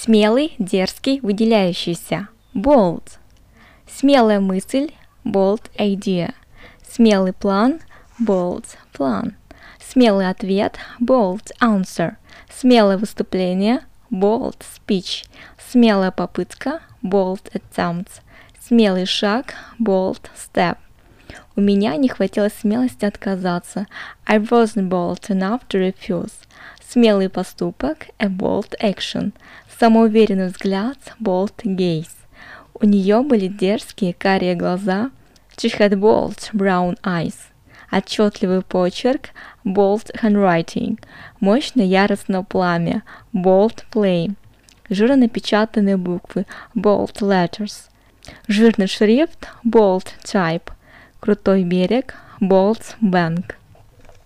Смелый, дерзкий, выделяющийся. Bold. Смелая мысль. Bold idea. Смелый план. Bold plan. Смелый ответ. Bold answer. Смелое выступление. Bold speech. Смелая попытка. Bold attempt. Смелый шаг. Bold step. У меня не хватило смелости отказаться. I wasn't bold enough to refuse. Смелый поступок, a bold action. Самоуверенный взгляд, bold gaze. У нее были дерзкие карие глаза, she had bold brown eyes. Отчетливый почерк, bold handwriting. Мощное яростное пламя, bold flame. Жирно напечатанные буквы, bold letters. Жирный шрифт, bold type. Крутой берег, bold bank.